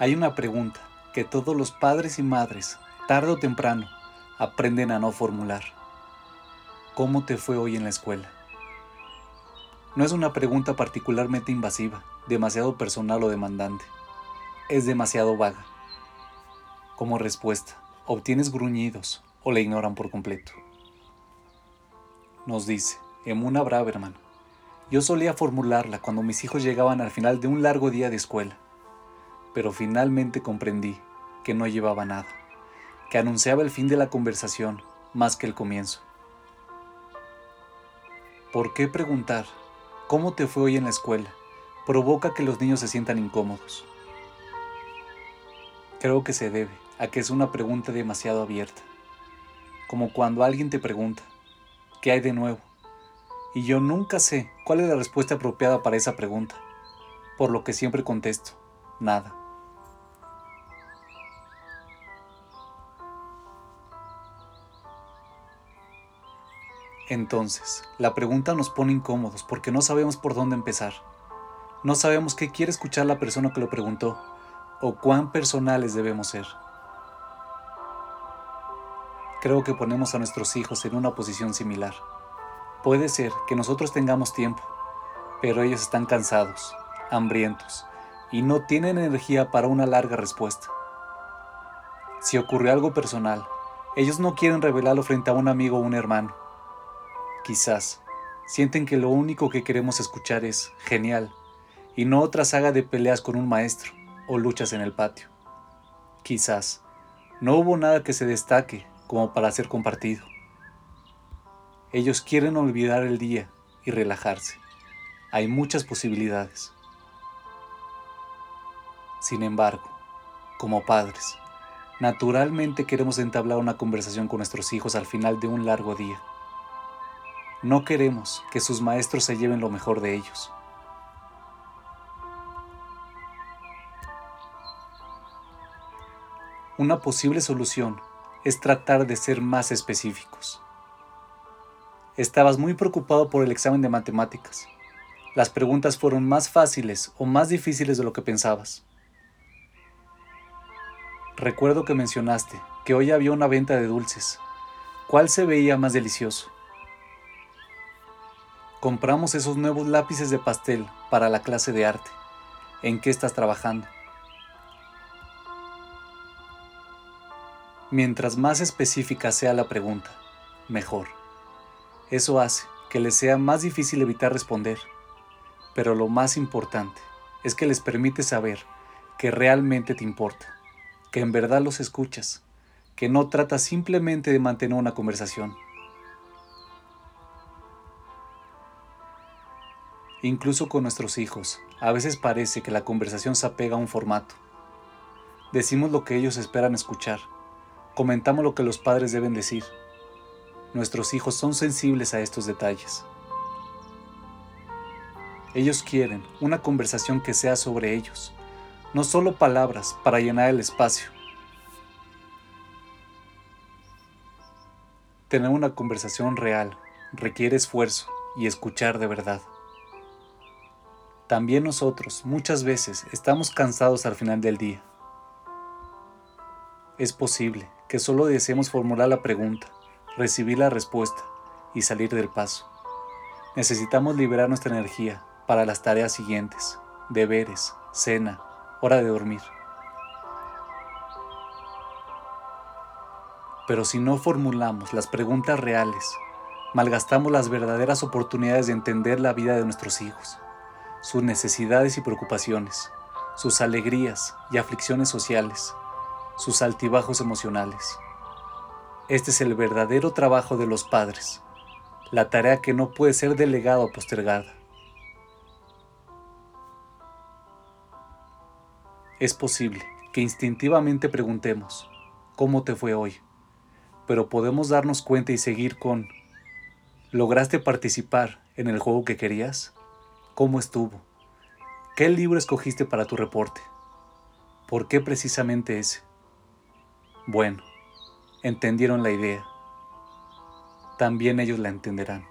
Hay una pregunta que todos los padres y madres, tarde o temprano, aprenden a no formular. ¿Cómo te fue hoy en la escuela? No es una pregunta particularmente invasiva, demasiado personal o demandante. Es demasiado vaga. Como respuesta, obtienes gruñidos o la ignoran por completo. Nos dice Emuna Braverman, yo solía formularla cuando mis hijos llegaban al final de un largo día de escuela, pero finalmente comprendí que no llevaba nada, que anunciaba el fin de la conversación más que el comienzo. ¿Por qué preguntar cómo te fue hoy en la escuela provoca que los niños se sientan incómodos? Creo que se debe a que es una pregunta demasiado abierta, como cuando alguien te pregunta, ¿qué hay de nuevo? Y yo nunca sé cuál es la respuesta apropiada para esa pregunta, por lo que siempre contesto, nada. Entonces, la pregunta nos pone incómodos porque no sabemos por dónde empezar. No sabemos qué quiere escuchar la persona que lo preguntó o cuán personales debemos ser. Creo que ponemos a nuestros hijos en una posición similar. Puede ser que nosotros tengamos tiempo, pero ellos están cansados, hambrientos y no tienen energía para una larga respuesta. Si ocurrió algo personal, ellos no quieren revelarlo frente a un amigo o un hermano Quizás sienten que lo único que queremos escuchar es genial y no otra saga de peleas con un maestro o luchas en el patio. Quizás no hubo nada que se destaque como para ser compartido. Ellos quieren olvidar el día y relajarse. Hay muchas posibilidades. Sin embargo, como padres, naturalmente queremos entablar una conversación con nuestros hijos al final de un largo día. No queremos que sus maestros se lleven lo mejor de ellos. Una posible solución es tratar de ser más específicos. Estabas muy preocupado por el examen de matemáticas. Las preguntas fueron más fáciles o más difíciles de lo que pensabas. Recuerdo que mencionaste que hoy había una venta de dulces. ¿Cuál se veía más delicioso? Compramos esos nuevos lápices de pastel para la clase de arte. ¿En qué estás trabajando? Mientras más específica sea la pregunta, mejor. Eso hace que les sea más difícil evitar responder. Pero lo más importante es que les permite saber que realmente te importa, que en verdad los escuchas, que no tratas simplemente de mantener una conversación Incluso con nuestros hijos, a veces parece que la conversación se apega a un formato. Decimos lo que ellos esperan escuchar, comentamos lo que los padres deben decir. Nuestros hijos son sensibles a estos detalles. Ellos quieren una conversación que sea sobre ellos, no solo palabras para llenar el espacio. Tener una conversación real requiere esfuerzo y escuchar de verdad. También nosotros muchas veces estamos cansados al final del día. Es posible que solo deseemos formular la pregunta, recibir la respuesta y salir del paso. Necesitamos liberar nuestra energía para las tareas siguientes, deberes, cena, hora de dormir. Pero si no formulamos las preguntas reales, malgastamos las verdaderas oportunidades de entender la vida de nuestros hijos sus necesidades y preocupaciones, sus alegrías y aflicciones sociales, sus altibajos emocionales. Este es el verdadero trabajo de los padres, la tarea que no puede ser delegada o postergada. Es posible que instintivamente preguntemos, ¿cómo te fue hoy? Pero podemos darnos cuenta y seguir con, ¿lograste participar en el juego que querías? ¿Cómo estuvo? ¿Qué libro escogiste para tu reporte? ¿Por qué precisamente ese? Bueno, entendieron la idea. También ellos la entenderán.